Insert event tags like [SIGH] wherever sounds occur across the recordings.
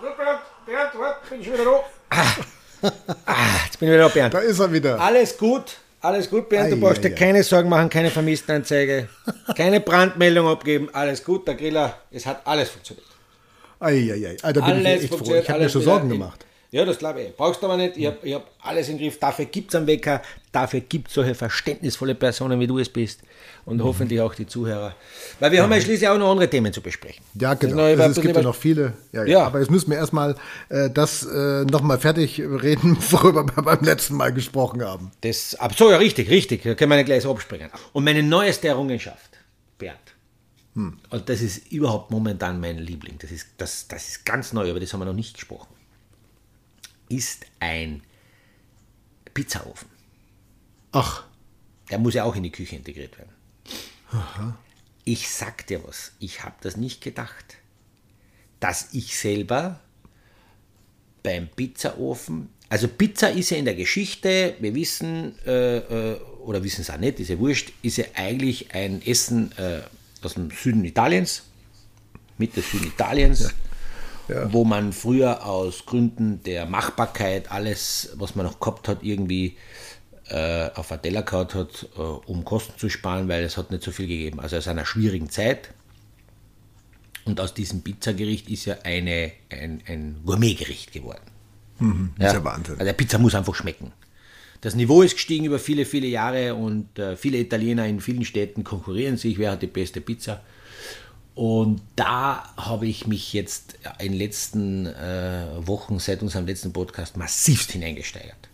Bernd, warte, bin ich wieder da. Ah, jetzt bin ich wieder da, Bernd. Da ist er wieder. Alles gut, alles gut, Bernd. Du Ei, brauchst ei, dir ei. keine Sorgen machen, keine Vermisstenanzeige, keine Brandmeldung abgeben. Alles gut, der Griller, es hat alles funktioniert. Eieiei. Ah, da bin ich ja Alles echt froh. funktioniert. Ich habe mir alles schon wieder Sorgen in- gemacht. Ja, das glaube ich. Brauchst du aber nicht. Ich habe ich hab alles im Griff. Dafür gibt es einen Wecker. Dafür gibt es solche verständnisvolle Personen, wie du es bist. Und Mhm. hoffentlich auch die Zuhörer. Weil wir haben ja schließlich auch noch andere Themen zu besprechen. Ja, genau. Also, es gibt ja noch viele. Ja, ja. Ja. Aber jetzt müssen wir erstmal äh, das äh, nochmal fertig reden, [LAUGHS] worüber wir beim letzten Mal gesprochen haben. Das, ab so, ja, richtig, richtig. Da können wir nicht gleich so abspringen. Und meine neueste Errungenschaft, Bernd, Hm. und das ist überhaupt momentan mein Liebling, das ist, das, das ist ganz neu, über das haben wir noch nicht gesprochen, ist ein Pizzaofen. Ach, Der muss ja auch in die Küche integriert werden. Ich sag dir was, ich habe das nicht gedacht, dass ich selber beim Pizzaofen, also Pizza ist ja in der Geschichte, wir wissen, äh, äh, oder wissen es auch nicht, ist ja wurscht, ist ja eigentlich ein Essen äh, aus dem Süden Italiens, Mitte Süden Italiens, wo man früher aus Gründen der Machbarkeit alles, was man noch gehabt hat, irgendwie äh, auf einen Teller gehauen hat, äh, um Kosten zu sparen, weil es hat nicht so viel gegeben. Also aus einer schwierigen Zeit. Und aus diesem Pizzagericht ist ja eine, ein, ein Gourmetgericht geworden. ist ja Wahnsinn. Also der Pizza muss einfach schmecken. Das Niveau ist gestiegen über viele, viele Jahre und äh, viele Italiener in vielen Städten konkurrieren sich, wer hat die beste Pizza. Und da habe ich mich jetzt in den letzten äh, Wochen, seit unserem letzten Podcast, massivst hineingesteigert.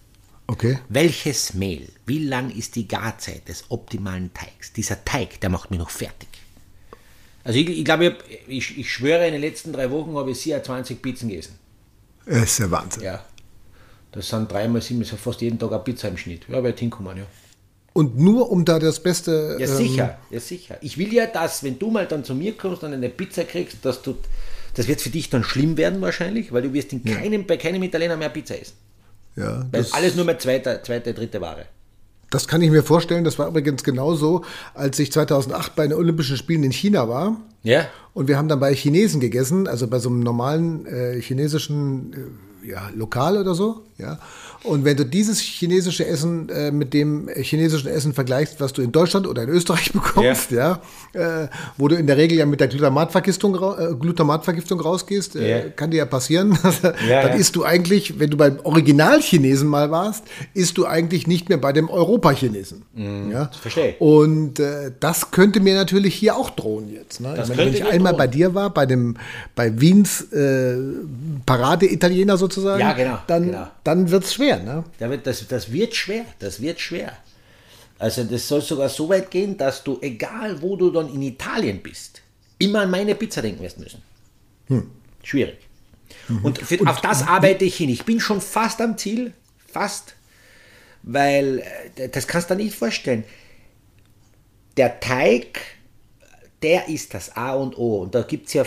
Okay. Welches Mehl, wie lang ist die Garzeit des optimalen Teigs? Dieser Teig, der macht mich noch fertig. Also ich, ich glaube, ich, ich, ich schwöre, in den letzten drei Wochen habe ich sicher 20 Pizzen gegessen. Das ist ja Wahnsinn. Ja. Das sind dreimal sieben, ist ja fast jeden Tag eine Pizza im Schnitt. Ja, wird hinkommen, ja. Und nur um da das Beste. Ja, ähm, sicher, ja, sicher. Ich will ja, dass, wenn du mal dann zu mir kommst und eine Pizza kriegst, dass du, das wird für dich dann schlimm werden wahrscheinlich, weil du wirst in keinem, bei keinem Italiener mehr Pizza essen. Ja, Weil alles nur mehr zweite, zweite, dritte Ware. das kann ich mir vorstellen. Das war übrigens genauso, als ich 2008 bei den Olympischen Spielen in China war. Ja? Und wir haben dann bei Chinesen gegessen, also bei so einem normalen äh, chinesischen äh, ja, Lokal oder so. Ja. Und wenn du dieses chinesische Essen äh, mit dem chinesischen Essen vergleichst, was du in Deutschland oder in Österreich [LAUGHS] bekommst, ja, äh, wo du in der Regel ja mit der Glutamatvergiftung, äh, Glutamatvergiftung rausgehst, äh, Ja. kann dir ja passieren. [LAUGHS] dann ja. isst du eigentlich, wenn du beim Original-Chinesen mal warst, isst du eigentlich nicht mehr bei dem Europa-Chinesen. ja. verstehe. Und äh, das könnte mir natürlich hier auch drohen jetzt. Ne? Ich meine, wenn ich einmal drohen. bei dir war, bei dem bei Wiens äh, Parade-Italiener sozusagen, Ja, genau, dann, genau. dann wird es schwer. Ne? Da wird, das, das wird schwer, das wird schwer. Also das soll sogar so weit gehen, dass du, egal wo du dann in Italien bist, immer an meine Pizza denken wirst müssen. Hm. Schwierig. Und, für, auf das arbeite ich hin. Ich bin schon fast am Ziel, fast, weil äh, das kannst du dir nicht vorstellen. Der Teig, der ist das A und O. Und da gibt es ja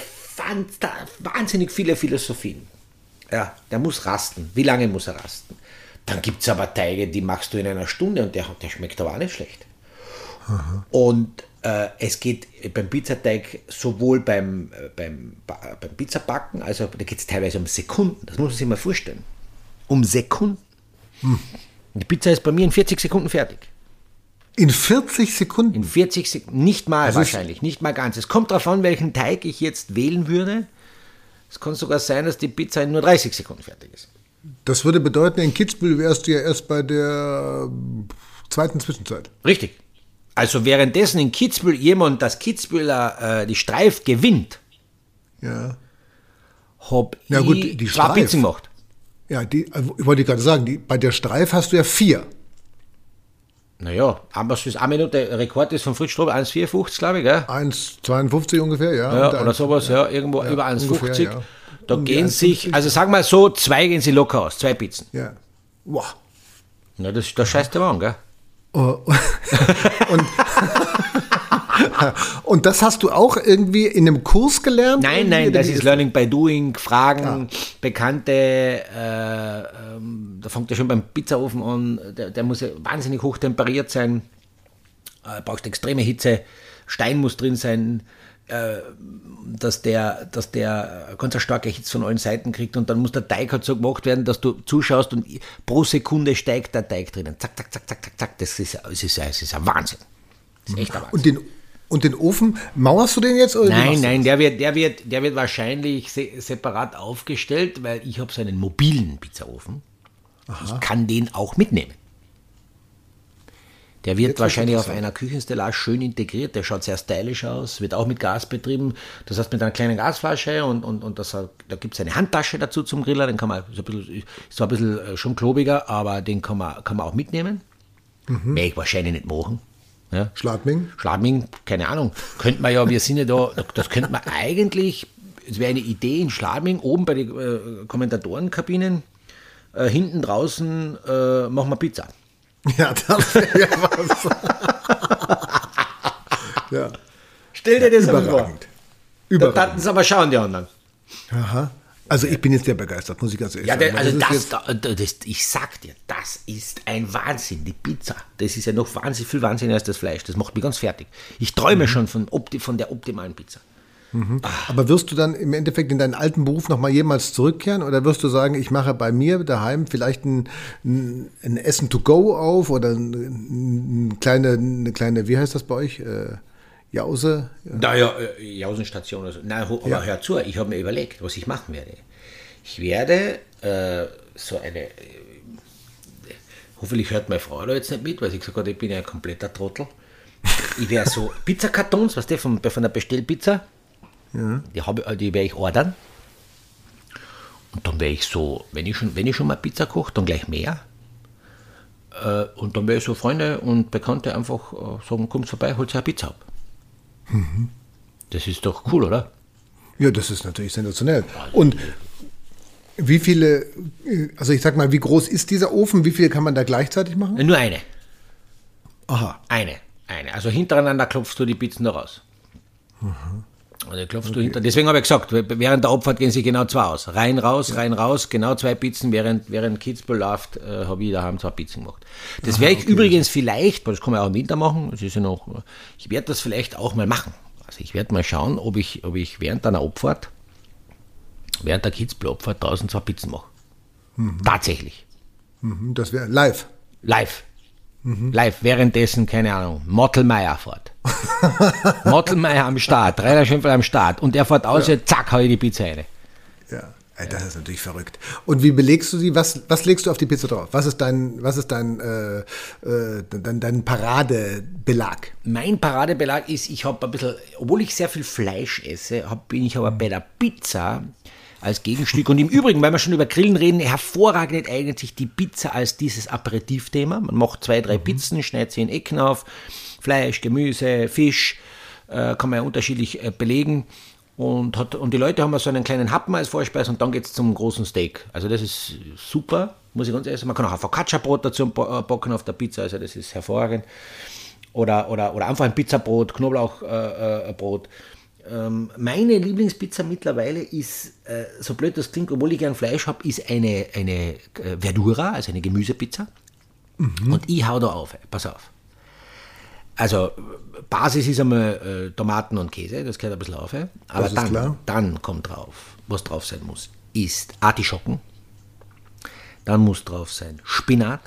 wahnsinnig viele Philosophien. Ja, der muss rasten. Wie lange muss er rasten? Dann gibt es aber Teige, die machst du in einer Stunde und der, der schmeckt aber auch nicht schlecht. Und äh, es geht beim Pizzateig sowohl beim, äh, beim, Ba- beim Pizzabacken, also da geht es teilweise um Sekunden. Das muss man sich mal vorstellen. Um Sekunden. Die Pizza ist bei mir in 40 Sekunden fertig. In 40 Sekunden. In 40 Sekunden, nicht mal ist- wahrscheinlich, nicht mal ganz. Es kommt darauf an, welchen Teig ich jetzt wählen würde. Es kann sogar sein, dass die Pizza in nur 30 Sekunden fertig ist. Das würde bedeuten, in Kitzbühel wärst du ja erst bei der äh, zweiten Zwischenzeit. Richtig. Also währenddessen in Kitzbühel jemand das Kitzbühler äh, die Streif gewinnt, Ja. hab Ja, ich gut, die zwei Streif. Gemacht. Ja, die, ich wollte gerade sagen, die, bei der Streif hast du ja vier. Naja, aber es ist eine Minute, Rekord ist von Fritz Strobe 1,54, glaube ich, gell? 1,52 ungefähr, ja. Ja, oder sowas, ja, irgendwo über 1,50. ungefähr, ja. Da Um gehen 1,50. sich, also sagen wir so, zwei gehen sie locker aus, zwei Pizzen. Ja. Wow. Na, das, das scheißt der an, gell? Oh, [LAUGHS] und, [LAUGHS] und das hast du auch irgendwie in einem Kurs gelernt? Nein, nein, das ist Learning by Doing, Fragen, Bekannte, äh, ähm, da fängt er schon beim Pizzaofen an, der, der muss ja wahnsinnig hoch temperiert sein, äh, braucht extreme Hitze, Stein muss drin sein, dass der, dass der ganz eine starke Hitze von allen Seiten kriegt und dann muss der Teig halt so gemacht werden, dass du zuschaust und pro Sekunde steigt der Teig drinnen. Zack, zack, zack, zack, zack, zack. Das ist, das ist, das ist ein Wahnsinn. Das ist echt ein Wahnsinn. Und den, und den Ofen, mauerst du den jetzt? Oder Nein, nein, der wird, der wird, der wird wahrscheinlich se separat aufgestellt, weil ich habe so einen mobilen Pizzaofen. Ich kann den auch mitnehmen. Der wird Jetzt wahrscheinlich auf einer Küchenstellage schön integriert. Der schaut sehr stylisch aus, wird auch mit Gas betrieben. Das heißt mit einer kleinen Gasflasche und, und, und das, da gibt es eine Handtasche dazu zum Griller. Den kann man, ist, ein bisschen, ist zwar ein bisschen äh, schon klobiger, aber den kann man, kann man auch mitnehmen. Mhm. Werde ich wahrscheinlich nicht machen. Ja. Schladming? Schladming, keine Ahnung. Könnte man ja, wir sind ja da, [LAUGHS] das könnte man eigentlich, es wäre eine Idee in Schladming, oben bei den äh, Kommentatorenkabinen, äh, hinten draußen äh, machen wir Pizza. [LAUGHS] Ja, das wäre ja was. [LAUGHS] ja, Stell dir das mal vor. überragend. Da Überragend. taten sie aber schauen, die anderen. Aha. Also ich bin jetzt sehr begeistert, muss ich ganz ehrlich Ja, sagen. also ist das, jetzt- da, da- das, ich sag dir, das ist ein Wahnsinn, die Pizza. Das ist ja noch wahnsinnig viel Wahnsinn als das Fleisch. Das macht mich ganz fertig. Ich träume schon von, von der optimalen Pizza. Aber wirst du dann im Endeffekt in deinen alten Beruf nochmal jemals zurückkehren oder wirst du sagen, ich mache bei mir daheim vielleicht ein, ein, ein Essen to go auf oder ein, ein kleine, eine kleine, wie heißt das bei euch? Äh, Jause? Naja, äh, Jausenstation. Also, nein, ho- aber Ja. hör zu, ich habe mir überlegt, was ich machen werde. Ich werde äh, so eine. Äh, hoffentlich hört meine Frau da jetzt nicht mit, weil sie gesagt hat, ich bin ja ein kompletter Trottel. Ich werde so Pizzakartons, was der von, von der Bestellpizza, die, habe, äh, die werde ich ordern. Und dann werde ich so, wenn ich schon, wenn ich schon mal Pizza koche, dann gleich mehr. Äh, und dann werde ich so Freunde und Bekannte einfach äh, sagen, kommt vorbei, holt eine Pizza ab. Das ist doch cool, oder? Ja, das ist natürlich sensationell. Und wie viele, also ich sag mal, wie groß ist dieser Ofen? Wie viel kann man da gleichzeitig machen? Nur eine. Aha. Eine. Eine. Also hintereinander klopfst du die Pizzen da raus. Also klopfst du hinter. Deswegen habe ich gesagt, während der Abfahrt gehen sie genau zwei aus. Rein, raus, rein, raus, genau zwei Pizzen. Während, während Kitzbühel läuft, äh, habe ich daheim zwei Pizzen gemacht. Das werde ich übrigens vielleicht, weil das kann man auch im Winter machen, das ist ja noch, ich werde das vielleicht auch mal machen. Also ich werde mal schauen, ob ich, ob ich während einer Abfahrt, während der Kitzbühel-Abfahrt draußen zwei Pizzen mache. Tatsächlich. Mhm, Das wäre live. Live. Live, währenddessen, keine Ahnung, Mottelmeier fährt. [LAUGHS] Mottelmeier am Start, Rainer Schimpfel am Start und er fährt aus, ja. zack, hau ich die Pizza rein. Ja. Das ist natürlich verrückt. Und wie belegst du sie? Was, was legst du auf die Pizza drauf? Was ist dein, was ist dein, äh, äh, dein, dein Paradebelag? Mein Paradebelag ist, ich habe ein bisschen, obwohl ich sehr viel Fleisch esse, hab, bin ich aber bei der Pizza als Gegenstück. Und im Übrigen, weil wir schon über Grillen reden, hervorragend eignet sich die Pizza als dieses Aperitivthema. Man macht zwei, drei Pizzen, schneidet sie in Ecken auf, Fleisch, Gemüse, Fisch, äh, kann man ja unterschiedlich äh, belegen. Und, hat, und die Leute haben so einen kleinen Happen als Vorspeise und dann geht es zum großen Steak. Also das ist super, muss ich ganz ehrlich sagen. Man kann auch ein Focaccia-Brot dazu bo- äh, auf der Pizza, also das ist hervorragend. Oder, oder, oder einfach ein Pizzabrot, Knoblauchbrot. Äh, äh. Ähm, meine Lieblingspizza mittlerweile ist, äh, so blöd das klingt, obwohl ich gern Fleisch habe, ist eine, eine äh, Verdura, also eine Gemüsepizza. Und ich hau da auf, pass auf. Also Basis ist einmal äh, Tomaten und Käse, das gehört ein bisschen auf. Aber dann, dann kommt drauf, was drauf sein muss, ist Artischocken. Dann muss drauf sein Spinat.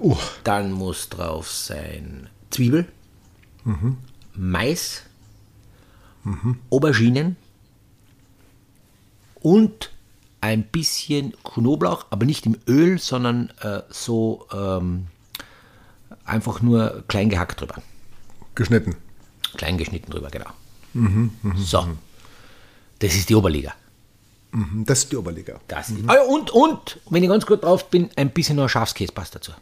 Uh, Dann muss drauf sein Zwiebel, Mais, Auberginen und ein bisschen Knoblauch, aber nicht im Öl, sondern äh, so ähm, einfach nur klein gehackt drüber. geschnitten. Klein geschnitten drüber, genau. so, das ist die Oberliga. Mhm, Das ist die Oberliga. Das ist, Ah, und, und, wenn ich ganz gut drauf bin, ein bisschen noch Schafskäse passt dazu.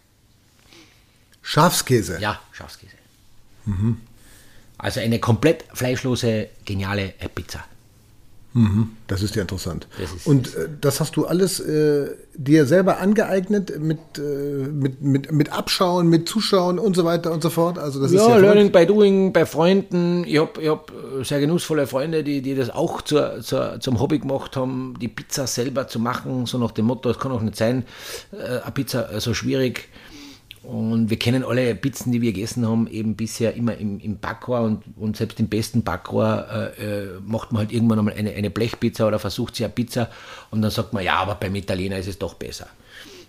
Schafskäse. Ja, Schafskäse. Also eine komplett fleischlose, geniale äh, Pizza. Das ist ja interessant. Das ist- und äh, das hast du alles äh, dir selber angeeignet mit, äh, mit, mit, mit Abschauen, mit Zuschauen und so weiter und so fort. Also das ist Ja, ja Learning by Doing, bei Freunden. Ich habe ich hab äh, sehr genussvolle Freunde, die, die das auch zur, zur, zum Hobby gemacht haben, die Pizza selber zu machen, so nach dem Motto, es kann auch nicht sein, äh, eine Pizza äh, so schwierig. Und wir kennen alle Pizzen, die wir gegessen haben, eben bisher immer im, im Backrohr und, und selbst im besten Backrohr äh, äh, macht man halt irgendwann einmal eine, eine Blechpizza oder versucht sich eine Pizza und dann sagt man, ja, aber beim Italiener ist es doch besser.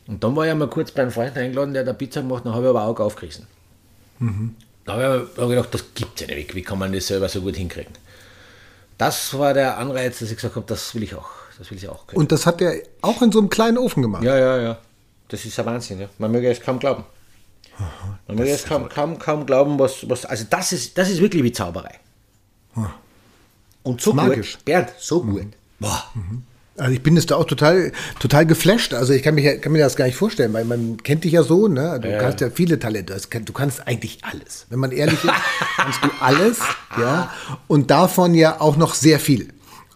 Und dann war ich mal kurz beim Freund eingeladen, der hat eine Pizza gemacht, dann habe ich aber auch aufgerissen. Mhm. Da habe ich, gedacht, das gibt es ja nicht. Wie kann man das selber so gut hinkriegen? Das war der Anreiz, dass ich gesagt habe, das will ich auch. Das will ich auch können. Und das hat er auch in so einem kleinen Ofen gemacht? Ja, ja, ja. Das ist ein Wahnsinn. Ja. Man möge es kaum glauben. Man möge es kaum, kaum, kaum glauben, was, was. Also, das ist, das ist wirklich wie Zauberei. Und so Magisch. gut. Bernd, so gut. Boah. Mhm. Also ich bin jetzt da auch total, total geflasht. Also ich kann, mich, kann mir das gar nicht vorstellen, weil man kennt dich ja so, ne? Du ja. hast ja viele Talente. Du kannst eigentlich alles. Wenn man ehrlich ist, [LAUGHS] kannst du alles, ja. Und davon ja auch noch sehr viel.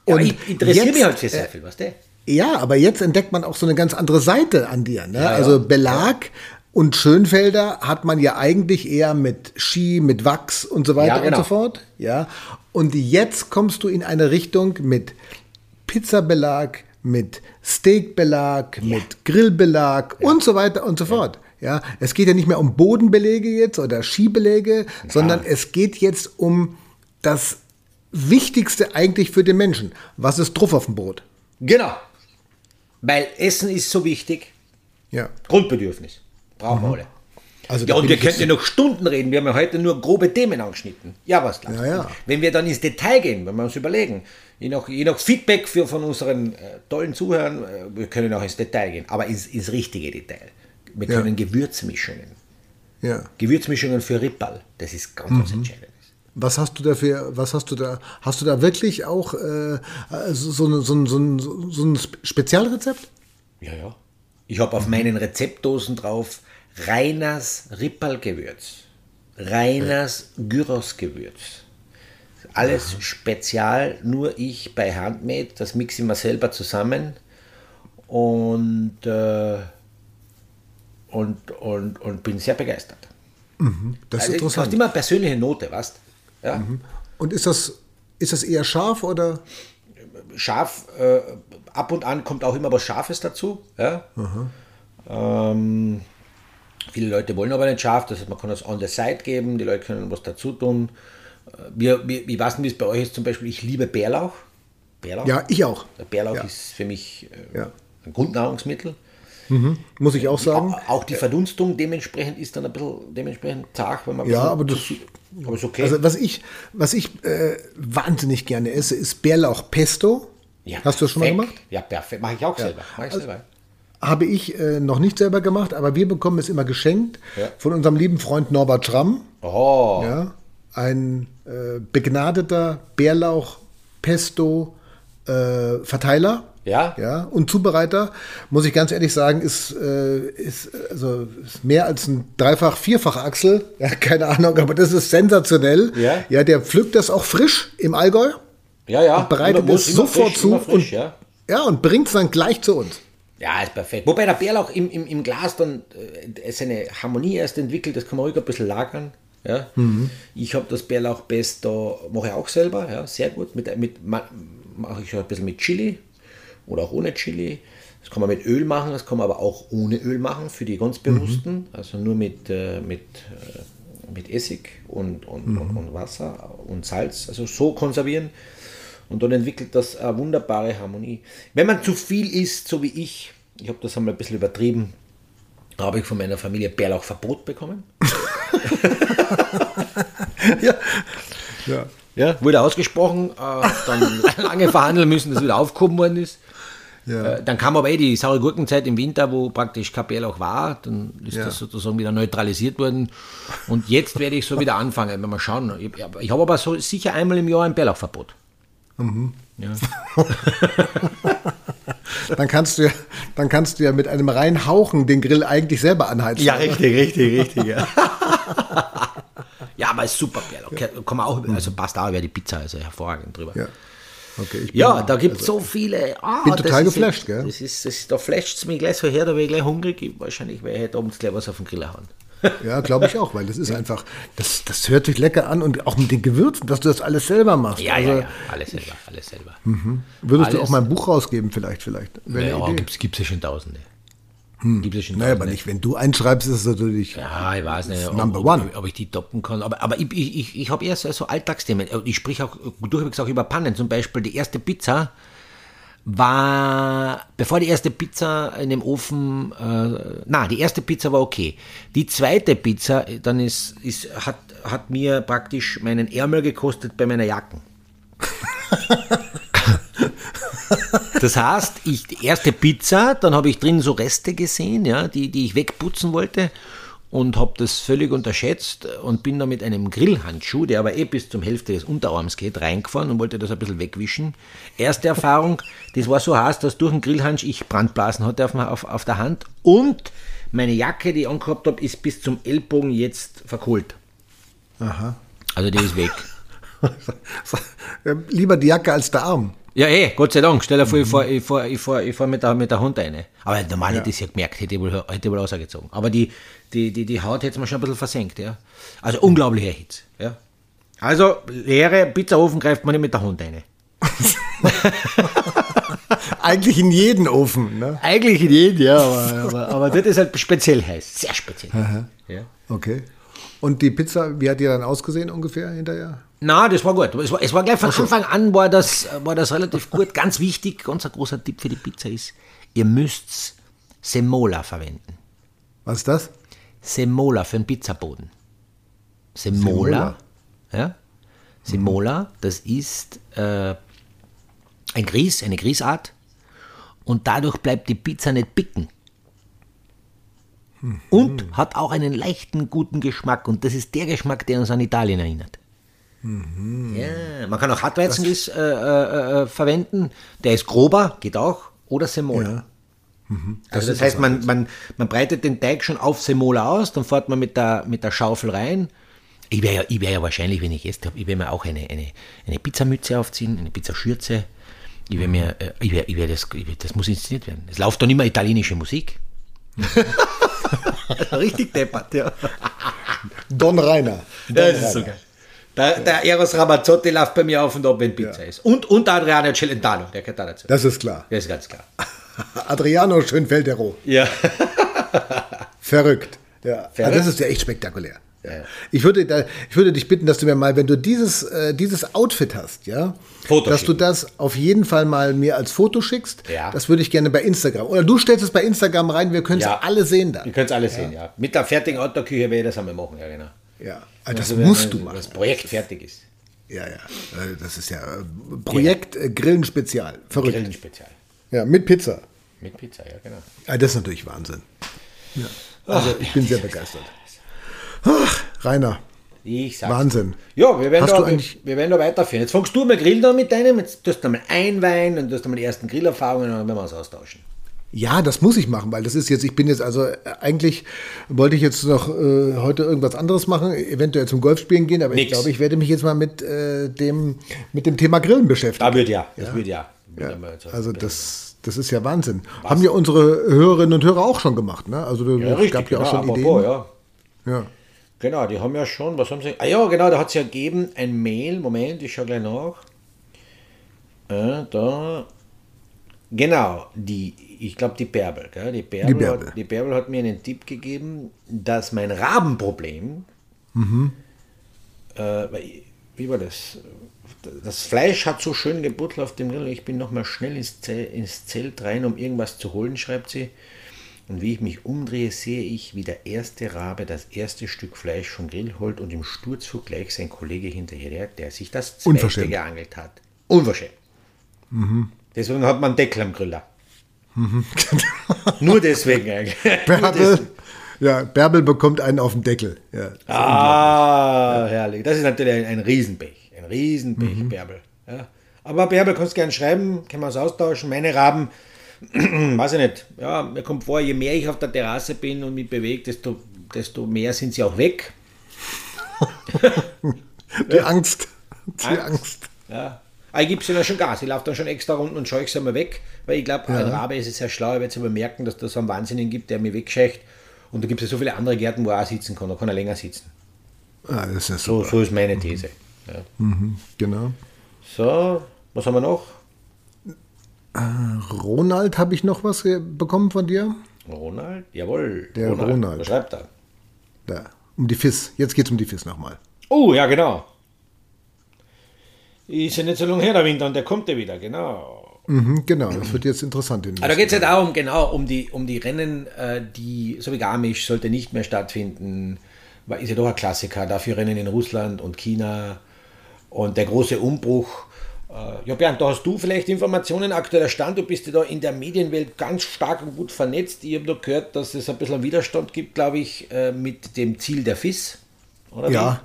Und ja, ich interessiere mich halt für sehr viel, was der? Ja, aber jetzt entdeckt man auch so eine ganz andere Seite an dir. Ne? Ja, also Belag und Schönfelder hat man ja eigentlich eher mit Ski, mit Wachs und so weiter genau. und so fort. Ja. Und jetzt kommst du in eine Richtung mit Pizzabelag, mit Steakbelag, ja. mit Grillbelag ja. und so weiter und so fort. Ja, es geht ja nicht mehr um Bodenbelege jetzt oder Skibeläge, ja. sondern es geht jetzt um das Wichtigste eigentlich für den Menschen. Was ist drauf auf dem Brot? Genau. Weil Essen ist so wichtig. Ja. Grundbedürfnis. Brauchen mhm. wir alle. Also ja, und wir könnten ja noch Stunden reden. Wir haben ja heute nur grobe Themen angeschnitten. Ja, was klar. Ja, ja. Wenn wir dann ins Detail gehen, wenn wir uns überlegen, je nach, je nach Feedback für, von unseren äh, tollen Zuhörern, äh, wir können auch ins Detail gehen, aber ins, ins richtige Detail. Wir können Gewürzmischungen. Ja. Gewürzmischungen für Rippal, das ist ganz, mhm. ganz entscheidend. Was hast du da für, was hast du da, hast du da wirklich auch äh, so, so, so, so, so ein Spezialrezept? Ja, ja. Ich habe auf mhm. meinen Rezeptdosen drauf Reiners Rippalgewürz, Reiners Gyrosgewürz. Alles Aha. spezial, nur ich bei Handmade, das mixe ich mir selber zusammen und, äh, und, und, und bin sehr begeistert. Mhm, das ist also, interessant. Du hast immer persönliche Note, weißt ja? Mhm. Und ist das, ist das eher scharf oder? Scharf, äh, ab und an kommt auch immer was Scharfes dazu. Ja? Ähm, viele Leute wollen aber nicht scharf, das heißt, man kann das on the side geben, die Leute können was dazu tun. Wir, wir, ich weiß nicht, wie es bei euch ist, zum Beispiel, ich liebe Bärlauch. Bärlauch. Ja, ich auch. Der Bärlauch ja. ist für mich äh, ja. ein Grundnahrungsmittel. Mhm. Muss ich auch sagen. Auch die Verdunstung dementsprechend ist dann ein bisschen dementsprechend zart, wenn man Ja, aber das aber ist okay. Also was ich, was ich äh, wahnsinnig gerne esse, ist Bärlauch Pesto. Ja, Hast du das schon mal gemacht? Ja, perfekt. Mache ich auch ja. selber. Mach ich also, selber. Habe ich äh, noch nicht selber gemacht, aber wir bekommen es immer geschenkt ja. von unserem lieben Freund Norbert Schramm. Oh. Ja, ein äh, begnadeter Bärlauch-Pesto-Verteiler. Äh, ja. ja. Und Zubereiter, muss ich ganz ehrlich sagen, ist, äh, ist, also, ist mehr als ein Dreifach-, Vierfach-Achsel. [LAUGHS] Ja, keine Ahnung, aber das ist sensationell. Ja. ja, der pflückt das auch frisch im Allgäu. Ja, ja. Und bereitet es sofort frisch, zu. Frisch, und, ja. ja, und bringt es dann gleich zu uns. Ja, ist perfekt. Wobei der Bärlauch im, im, im Glas dann äh, seine Harmonie erst entwickelt, das kann man ruhig ein bisschen lagern. Ja. Mhm. Ich habe das Bärlauch Pesto, mache ich auch selber, ja, sehr gut. Mit, mit, mache ich ein bisschen mit Chili oder auch ohne Chili. Das kann man mit Öl machen, das kann man aber auch ohne Öl machen für die ganz Bewussten. Mhm. Also nur mit, äh, mit, äh, mit Essig und, und, mhm. und, und, Wasser und Salz. Also so konservieren. Und dann entwickelt das eine wunderbare Harmonie. Wenn man zu viel isst, so wie ich, ich habe das einmal ein bisschen übertrieben, habe ich von meiner Familie Bärlauchverbot bekommen. [LAUGHS] ja. ja. Ja, wurde ausgesprochen, äh, dann [LAUGHS] lange verhandeln müssen, dass wieder aufgehoben worden ist. Ja. Äh, dann kam aber eh die saure Gurkenzeit im Winter, wo praktisch kein Bärlauch war. Dann ist ja. das sozusagen wieder neutralisiert worden. Und jetzt werde ich so wieder anfangen, wenn wir schauen. Ich, ich habe aber so sicher einmal im Jahr ein Bärlauchverbot. Mhm. Ja. [LAUGHS] dann, kannst du ja, dann kannst du ja mit einem Reinhauchen den Grill eigentlich selber anheizen. Ja, richtig, richtig, richtig. Ja. [LAUGHS] ja, aber ist super. Okay, kann man auch, also passt auch, wäre die Pizza also hervorragend drüber. Ja. Okay, ja, da gibt es also, so viele. Ah, bin total geflasht, gell? Das ist, das ist, da flasht es mich gleich so her, da wäre ich gleich hungrig. Wahrscheinlich werde ich heute abends gleich was auf den Grill hauen. Ja, glaube ich auch, weil das ist einfach, das, das hört sich lecker an und auch mit den Gewürzen, dass du das alles selber machst. Ja, also, ja, ja, alles selber, alles selber. Mhm. Würdest alles. du auch mal ein Buch rausgeben vielleicht, vielleicht? Ja, gibt es ja schon tausende. Gibt es schon Naja, aber tausende. nicht, wenn du einschreibst, ist es natürlich. Ja, ich weiß nicht, ob, number one. ob, ob ich die toppen kann. Aber, aber ich, ich, ich, ich habe eher so, so Alltagsthemen. Ich sprich auch durchwegs auch über Pannen. Zum Beispiel die erste Pizza war, bevor die erste Pizza in dem Ofen, äh, na, die erste Pizza war okay. Die zweite Pizza, dann ist, ist, hat, hat mir praktisch meinen Ärmel gekostet bei meiner Jacken. [LAUGHS] Das heißt, ich, die erste Pizza, dann habe ich drin so Reste gesehen, ja, die, die ich wegputzen wollte und habe das völlig unterschätzt und bin da mit einem Grillhandschuh, der aber eh bis zum Hälfte des Unterarms geht, reingefahren und wollte das ein bisschen wegwischen. Erste Erfahrung, das war so heiß, dass durch den Grillhandschuh ich Brandblasen hatte auf, auf, auf der Hand und meine Jacke, die ich angehabt habe, ist bis zum Ellbogen jetzt verkohlt. Aha. Also die ist weg. [LAUGHS] Lieber die Jacke als der Arm. Ja, eh, Gott sei Dank. Stell dir vor, ich fahre ich fahr, ich fahr, ich fahr mit, der, mit der Hand rein. Aber normal hätte ich es ja gemerkt, hätte ich wohl, hätte ich wohl ausgezogen. Aber die, die, die, die Haut hätte es mir schon ein bisschen versenkt. Ja. Also unglaublicher Hitze. Ja. Also, leere Pizzaofen greift man nicht mit der Hand rein. [LAUGHS] Eigentlich in jeden Ofen. Ne? Eigentlich in jeden, ja, aber, aber, aber das ist halt speziell heiß. Sehr speziell. Ja. Okay. Und die Pizza, wie hat die dann ausgesehen ungefähr hinterher? Na, das war gut. Es war, es war gleich von Anfang an war das, war das relativ [LAUGHS] gut. Ganz wichtig, ganz ein großer Tipp für die Pizza ist, ihr müsst Semola verwenden. Was ist das? Semola für den Pizzaboden. Semola. Ja? Semola, das ist äh, ein Grieß, eine Grießart. Und dadurch bleibt die Pizza nicht bicken. Und hat auch einen leichten, guten Geschmack. Und das ist der Geschmack, der uns an Italien erinnert. Ja, man kann auch Hartweizengrieß äh, äh, äh, verwenden. Der ist grober, geht auch. Oder Semola. Also das heißt, man, man, man breitet den Teig schon auf Semola aus, dann fährt man mit der, mit der Schaufel rein. Ich wäre ja, ich wär ja wahrscheinlich, wenn ich Gäste habe, ich werde mir auch eine, eine, eine Pizzamütze aufziehen, eine Pizzaschürze. Ich werde mir, äh, ich wär, ich wär das, ich wär, das muss inszeniert werden. Es läuft dann immer italienische Musik. [LAUGHS] Richtig deppert, ja. Don Rainer. Don Das ist so geil. Der, der Eros Ramazzotti läuft bei mir auf und ab, wenn Pizza ist. Und, und Adriano Celentano, der gehört da dazu. Das ist klar. Der ist ganz klar. [LAUGHS] Adriano Schönfeldero. Ja. Verrückt. Ja. Verrückt? Ah, das ist ja echt spektakulär. Ich würde, da, ich würde dich bitten, dass du mir mal, wenn du dieses, äh, dieses Outfit hast, ja, Foto dass schicken. du das auf jeden Fall mal mir als Foto schickst. Ja. Das würde ich gerne bei Instagram. Oder du stellst es bei Instagram rein, wir können es Ja. alle sehen dann. Ihr könnt es alle sehen, ja. Mit der fertigen Autoküche werde ich das einmal machen, ja, genau. Ja. Ah, Das Also, musst du machen. Das Projekt fertig ist. Ja, ja. Äh, Das ist ja äh, Projekt äh, Grillen Spezial. Verrückt. Grillen Spezial. Ja, mit Pizza. Mit Pizza, ja, genau. Ah, das ist natürlich Wahnsinn. Ja. Also ich bin sehr begeistert. Ach, Rainer, Ich sag's. Wahnsinn. Ja, wir werden, Hast da, wir, wir werden da weiterführen. Jetzt fängst du mal Grill da mit deinem, jetzt tust du mal einweihen und tust du mal die ersten Grillerfahrungen und dann werden wir uns austauschen. Ja, das muss ich machen, weil das ist jetzt, ich bin jetzt also, äh, eigentlich wollte ich jetzt noch äh, heute irgendwas anderes machen, eventuell zum Golfspielen gehen, aber ich Nix. glaube, ich werde mich jetzt mal mit, äh, dem, mit dem Thema Grillen beschäftigen. Da wird ja, das wird ja. Ja, Wird mal so- also das, das ist ja Wahnsinn. Haben ja unsere Hörerinnen und Hörer auch schon gemacht, ne? Also ja, es richtig, gab ja auch genau, schon apropos, Ideen. Ja. Ja. Genau, die haben ja schon, was haben sie? Ah ja, genau, da hat es ja gegeben, ein Mail, Moment, ich schaue gleich nach. Äh, da. Genau, die, ich glaube die Bärbel, gell? Die Bärbel, Die Bärbel. Hat, die Bärbel hat mir einen Tipp gegeben, dass mein Rabenproblem, äh, weil- wie war das? Das Fleisch hat so schön gebuttelt auf dem Grill, ich bin nochmal schnell ins Zelt, ins Zelt rein, um irgendwas zu holen, schreibt sie. Und wie ich mich umdrehe, sehe ich, wie der erste Rabe das erste Stück Fleisch vom Grill holt und im Sturzflug gleich sein Kollege hinterher, der sich das zweite geangelt hat. Unverschämt. Deswegen hat man einen Deckel am Griller. [LAUGHS] Nur deswegen eigentlich. [LAUGHS] Bärbel, ja, Bärbel bekommt einen auf den Deckel. Ja. Ah, herrlich. Das ist natürlich ein, ein Riesenpech. Ein Riesenpech, Mhm. Bärbel. Ja. Aber Bärbel, kannst gerne schreiben, können wir uns austauschen. Meine Raben, [CLEARS THROAT] weiß ich nicht. Ja, mir kommt vor, je mehr ich auf der Terrasse bin und mich bewege, desto, desto mehr sind sie auch weg. [LAUGHS] Die Angst. Die Angst. Angst. Ja. Aber ich gebe sie dann schon Gas. Ich laufe dann schon extra Runden und schaue ich sie mal weg, weil ich glaube, ein Rabe ist es sehr schlau. Ich werde es aber merken, dass das so einen Wahnsinnigen gibt, der mich wegscheucht. Und da gibt es ja so viele andere Gärten, wo er auch sitzen kann. Da kann er länger sitzen. Ah, das ist ja So, so ist meine These. Ja. Genau. So, was haben wir noch? Ronald, habe ich noch was ge- bekommen von dir? Ronald? Jawohl. Der Ronald. Was schreibt er? Da, um die FIS. Jetzt geht es um die FIS nochmal. Oh, ja, genau. Ist ja nicht so lange her, der Winter, und der kommt ja wieder, genau. Mhm, genau, das wird jetzt interessant. In Aber da geht es ja darum, genau, um die, um die Rennen, äh, die, so wie Garmisch, sollte nicht mehr stattfinden. War- Ist ja doch ein Klassiker. Dafür Rennen in Russland und China und der große Umbruch. Äh, ja, Bernd, da hast du vielleicht Informationen, aktueller Stand. Du bist ja da in der Medienwelt ganz stark und gut vernetzt. Ich habe da gehört, dass es ein bisschen Widerstand gibt, glaube ich, äh, mit dem Ziel der FIS. Oder Ja.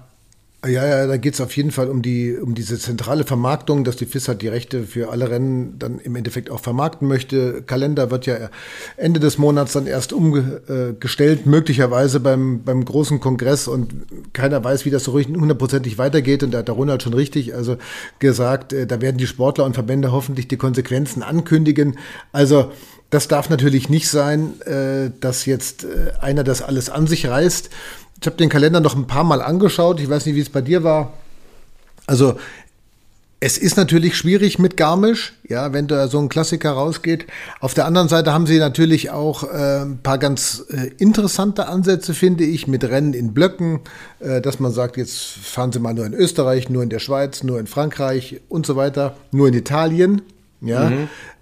Ja, ja, da geht es auf jeden Fall um die um diese zentrale Vermarktung, dass die FIS halt die Rechte für alle Rennen dann im Endeffekt auch vermarkten möchte. Kalender wird ja Ende des Monats dann erst umgestellt, möglicherweise beim, beim großen Kongress und keiner weiß, wie das so hundertprozentig weitergeht. Und da hat der Ronald schon richtig also gesagt, äh, da werden die Sportler und Verbände hoffentlich die Konsequenzen ankündigen. Also das darf natürlich nicht sein, äh, dass jetzt äh, einer das alles an sich reißt. Ich habe den Kalender noch ein paar Mal angeschaut. Ich weiß nicht, wie es bei dir war. Also es ist natürlich schwierig mit Garmisch, ja, wenn da so ein Klassiker rausgeht. Auf der anderen Seite haben sie natürlich auch äh, ein paar ganz äh, interessante Ansätze, finde ich, mit Rennen in Blöcken, äh, dass man sagt, jetzt fahren sie mal nur in Österreich, nur in der Schweiz, nur in Frankreich und so weiter, nur in Italien, ja,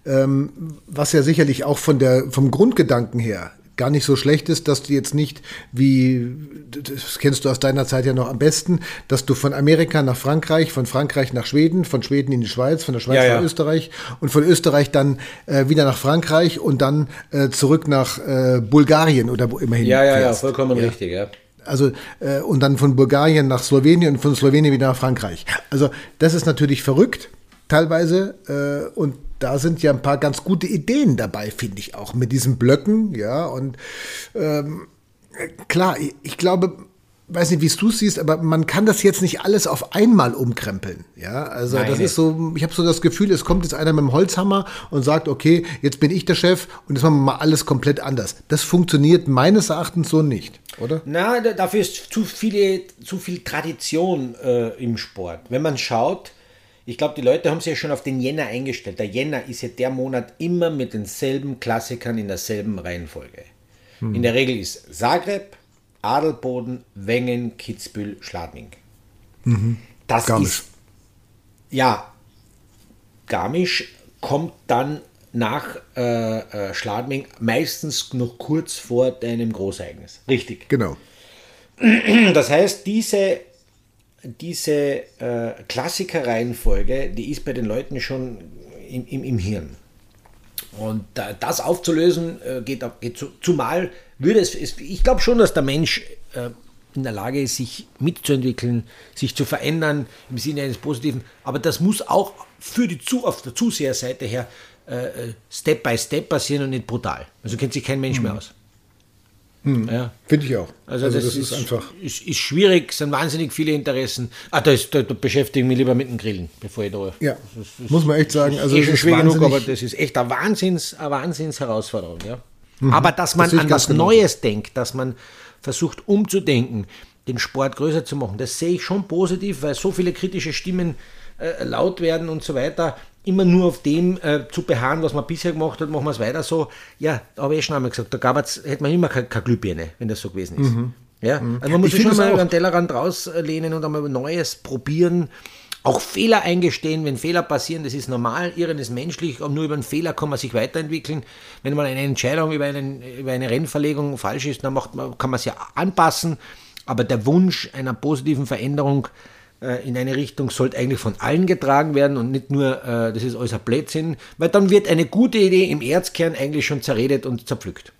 ähm, was ja sicherlich auch von der vom Grundgedanken her gar nicht so schlecht ist, dass du jetzt nicht, wie, das kennst du aus deiner Zeit ja noch am besten, dass du von Amerika nach Frankreich, von Frankreich nach Schweden, von Schweden in die Schweiz, von der Schweiz Ja, ja. nach Österreich und von Österreich dann äh, wieder nach Frankreich und dann äh, zurück nach äh, Bulgarien oder wo immerhin. Ja, ja, ja, fährst. vollkommen richtig, ja. Also äh, und dann von Bulgarien nach Slowenien und von Slowenien wieder nach Frankreich. Also das ist natürlich verrückt teilweise äh, und da sind ja ein paar ganz gute Ideen dabei, finde ich auch mit diesen Blöcken, ja und ähm, klar, ich, ich glaube, weiß nicht, wie es du siehst, aber man kann das jetzt nicht alles auf einmal umkrempeln. Ja, also Nein, das nicht. ist so, ich habe so das Gefühl, es kommt jetzt einer mit dem Holzhammer und sagt, okay, jetzt bin ich der Chef und jetzt machen wir mal alles komplett anders. Das funktioniert meines Erachtens so nicht, oder? Na, da- dafür ist zu, viele, zu viel Tradition äh, im Sport. Wenn man schaut, ich glaube, die Leute haben sich ja schon auf den Jänner eingestellt. Der Jänner ist ja der Monat immer mit denselben Klassikern in derselben Reihenfolge. In der Regel ist Zagreb, Adelboden, Wengen, Kitzbühel, Schladming. Das Garmisch. ist ja, Garmisch kommt dann nach äh, äh, Schladming meistens noch kurz vor deinem Großereignis. Richtig. Genau. Das heißt, diese, diese äh, Klassiker-Reihenfolge, die ist bei den Leuten schon im, im, im Hirn. Und äh, das aufzulösen, äh, geht, geht zu, zumal würde es, es ich glaube schon, dass der Mensch äh, in der Lage ist, sich mitzuentwickeln, sich zu verändern im Sinne eines Positiven. Aber das muss auch für die zu, auf der Zuseherseite her äh, äh, Step by Step passieren und nicht brutal. Also kennt sich kein Mensch mehr aus. Ja. Finde ich auch. Also, das, ist, einfach. Ist, ist schwierig, es sind wahnsinnig viele Interessen. Ah, da, ist, da, da beschäftige ich mich lieber mit dem Grillen, bevor ich da. Ja, muss man echt sagen. Also Also eh schon ist schwer genug, aber das ist echt eine, Wahnsinns, eine Wahnsinnsherausforderung. Ja. Aber dass man Mhm. Das an was genauso. Neues denkt, dass man versucht umzudenken, den Sport größer zu machen, das sehe ich schon positiv, weil so viele kritische Stimmen äh, laut werden und so weiter. Immer nur auf dem äh, zu beharren, was man bisher gemacht hat, machen wir es weiter so. Ja, habe ich eh schon einmal gesagt, da gab es, hätte man immer keine, keine Glühbirne, wenn das so gewesen ist. Ja, also man muss Mhm. Ich sich schon mal über den Tellerrand rauslehnen und einmal Neues probieren. Auch Fehler eingestehen, wenn Fehler passieren, das ist normal, Irren ist menschlich, aber nur über einen Fehler kann man sich weiterentwickeln. Wenn mal eine Entscheidung über, einen, über eine Rennverlegung falsch ist, dann macht man, kann man es ja anpassen. Aber der Wunsch einer positiven Veränderung in eine Richtung sollte eigentlich von allen getragen werden und nicht nur, äh, das ist alles ein Blödsinn, weil dann wird eine gute Idee im Erzkern eigentlich schon zerredet und zerpflückt.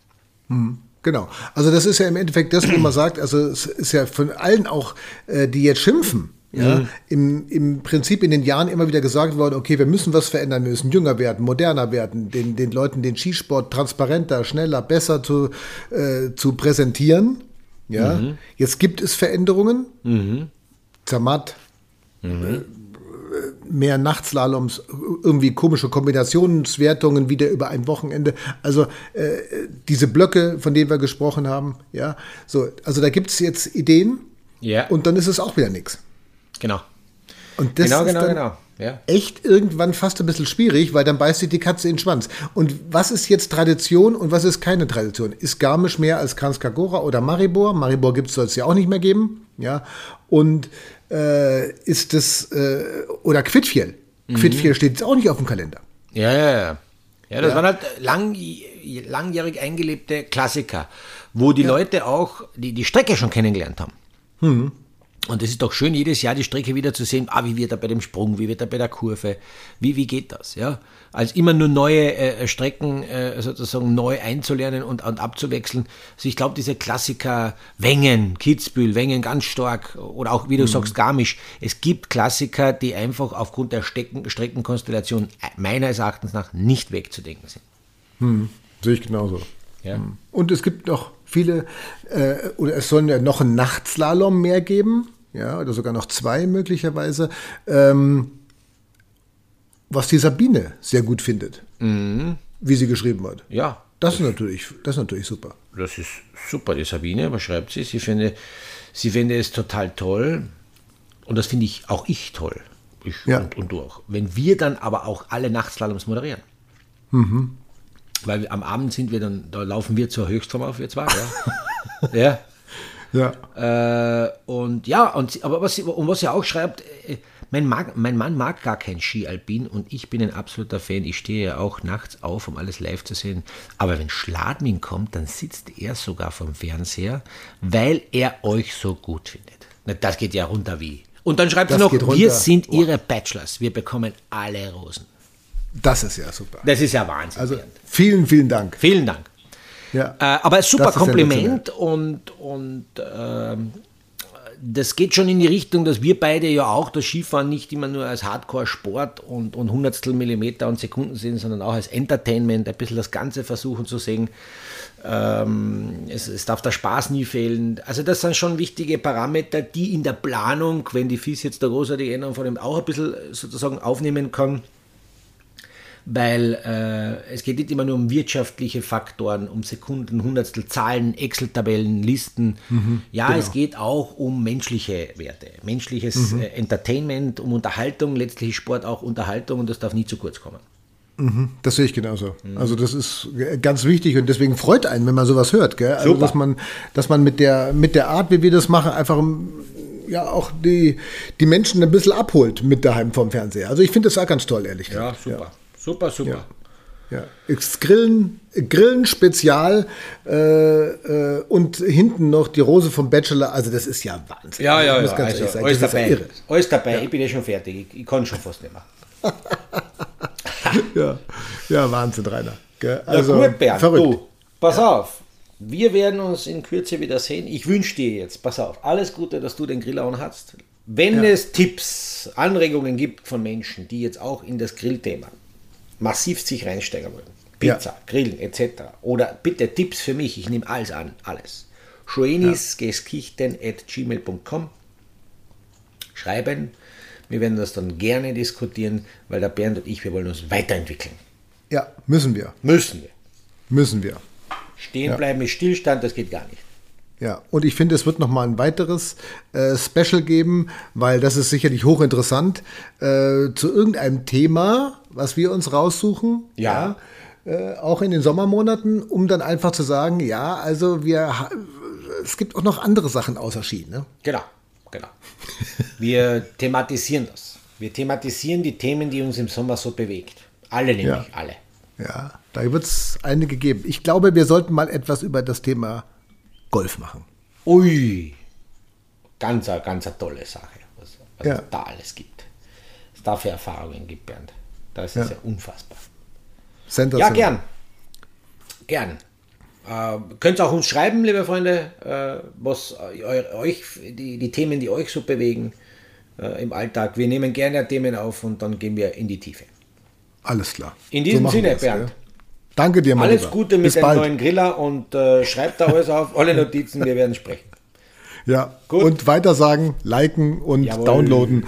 Genau. Also das ist ja im Endeffekt das, wo man sagt, also es ist ja von allen auch, äh, die jetzt schimpfen, ja, im, im Prinzip in den Jahren immer wieder gesagt worden, okay, wir müssen was verändern, wir müssen jünger werden, moderner werden, den, den Leuten den Skisport transparenter, schneller, besser zu, äh, zu präsentieren. Ja, jetzt gibt es Veränderungen. Zermatt, mehr Nachtslaloms, irgendwie komische Kombinationswertungen wieder über ein Wochenende. Also äh, diese Blöcke, von denen wir gesprochen haben, ja, so, also da gibt es jetzt Ideen Ja. und dann ist es auch wieder nichts. Genau. Und das genau, ist genau, genau. Ja. echt irgendwann fast ein bisschen schwierig, weil dann beißt sich die Katze in den Schwanz. Und was ist jetzt Tradition und was ist keine Tradition? Ist Garmisch mehr als Kranskagora oder Maribor? Maribor gibt es soll es ja auch nicht mehr geben. Ja. Und äh, ist das, äh, oder Quidfiel. Quidfiel steht jetzt auch nicht auf dem Kalender. Ja, ja, ja. Ja, das waren halt lang, langjährig eingelebte Klassiker, wo die Leute auch die, die Strecke schon kennengelernt haben. Und es ist doch schön, jedes Jahr die Strecke wieder zu sehen, ah, wie wird er bei dem Sprung, wie wird er bei der Kurve, wie, wie geht das, ja. Als immer nur neue äh, Strecken äh, sozusagen neu einzulernen und, und abzuwechseln. Also ich glaube, diese Klassiker, Wengen, Kitzbühel, Wengen ganz stark oder auch, wie du sagst, Garmisch. Es gibt Klassiker, die einfach aufgrund der Strecken, Streckenkonstellation meines Erachtens nach nicht wegzudenken sind. Sehe ich genauso. Ja. Und es gibt noch viele, äh, oder es sollen ja noch einen Nachtslalom mehr geben, ja, oder sogar noch zwei möglicherweise, ähm, was die Sabine sehr gut findet, wie sie geschrieben hat. Ja, Das ist natürlich, das ist natürlich super. Das ist super, die Sabine, was schreibt sie? Sie finde, sie finde es total toll und das finde ich auch ich toll. Ich Ja. und, und du auch. Wenn wir dann aber auch alle Nachtslaloms moderieren. Weil am Abend sind wir dann, da laufen wir zur Höchstform auf, wir zwei, ja. [LAUGHS] ja. Ja. Äh, und ja, und, aber was, sie- und was sie auch schreibt, äh, mein, mag, mein Mann mag gar kein Ski-Alpin und ich bin ein absoluter Fan. Ich stehe ja auch nachts auf, um alles live zu sehen. Aber wenn Schladming kommt, dann sitzt er sogar vom Fernseher, weil er euch so gut findet. Na, das geht ja runter wie. Und dann schreibt Das sie noch, wir sind ihre Bachelors. Wir bekommen alle Rosen. Das ist ja super. Das ist ja Wahnsinn. Also vielen, vielen Dank. Vielen Dank. Ja. Äh, aber ein super Kompliment und, und ähm, das geht schon in die Richtung, dass wir beide ja auch das Skifahren nicht immer nur als Hardcore-Sport und, und Hundertstel Millimeter und Sekunden sehen, sondern auch als Entertainment, ein bisschen das Ganze versuchen zu sehen. Ähm, es, es darf der Spaß nie fehlen. Also das sind schon wichtige Parameter, die in der Planung, wenn die FIS jetzt der großartige Änderung von dem auch ein bisschen sozusagen aufnehmen kann, weil äh, es geht nicht immer nur um wirtschaftliche Faktoren, um Sekunden, Hundertstel, Zahlen, Excel-Tabellen, Listen. ja, es geht auch um menschliche Werte, menschliches äh, Entertainment, um Unterhaltung, letztlich ist Sport auch Unterhaltung und das darf nie zu kurz kommen. Das sehe ich genauso. Also das ist g- ganz wichtig und deswegen freut einen, wenn man sowas hört. Gell? Also Super. dass man, dass man mit der, mit der Art, wie wir das machen, einfach ähm, ja auch die, die Menschen ein bisschen abholt mit daheim vom Fernseher. Also ich finde das auch ganz toll, ehrlich gesagt. super. Super, super. Ja. Das Grillen, Grillen Spezial äh, äh, und hinten noch die Rose vom Bachelor. Also das ist ja Wahnsinn. Ja, ja, ja. Also, sagen, alles ja dabei. Alles dabei. Ich bin ja schon fertig. Ich, ich kann schon fast nicht mehr. Ja, ja Wahnsinn, Rainer. Also, Also gut, Bernd, verrückt. du, pass auf. Wir werden uns in Kürze wieder sehen. Ich wünsche dir jetzt, pass auf, alles Gute, dass du den Grill auch hast. Wenn es Tipps, Anregungen gibt von Menschen, die jetzt auch in das Grillthema massiv sich reinsteigen wollen, Pizza, Ja. Grillen etc. Oder bitte Tipps für mich, ich nehme alles an, alles. schoenisgeskichten.gmail.com schreiben. Wir werden das dann gerne diskutieren, weil der Bernd und ich, wir wollen uns weiterentwickeln. Ja, müssen wir. Müssen wir. Müssen wir. Stehen bleiben ist Stillstand, das geht gar nicht. Ja, und ich finde, es wird noch mal ein weiteres äh, Special geben, weil das ist sicherlich hochinteressant, äh, zu irgendeinem Thema, was wir uns raussuchen. Ja. äh, auch in den Sommermonaten, um dann einfach zu sagen, ja, also wir, es gibt auch noch andere Sachen außer Ski, ne? Genau, genau. Wir thematisieren das. Wir thematisieren die Themen, die uns im Sommer so bewegt. Alle nämlich, Ja. alle. Ja, da wird es einige geben. Ich glaube, wir sollten mal etwas über das Thema Golf machen. Ui, ganz, ganz eine tolle Sache, was, was Ja. es da alles gibt. Was es da für Erfahrungen gibt, Bernd. Das ist ja, unfassbar. Ja, gern. Gern. Äh, könnt auch uns schreiben, liebe Freunde, äh, was eu- euch, die, die Themen, die euch so bewegen äh, im Alltag. Wir nehmen gerne Themen auf und dann gehen wir in die Tiefe. Alles klar. In diesem machen Sinne, Bernd. ja. Danke dir, mein Alles Lieber. Gute mit Bis dem bald. neuen Griller und äh, schreibt da alles auf, alle Notizen, wir werden sprechen. Ja, Gut. und weitersagen, liken und Jawohl. downloaden.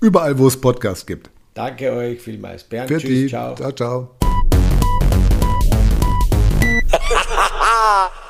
Überall, wo es Podcasts gibt. Danke euch vielmals. Bernd, Für tschüss, die. ciao. ciao, ciao. [LAUGHS]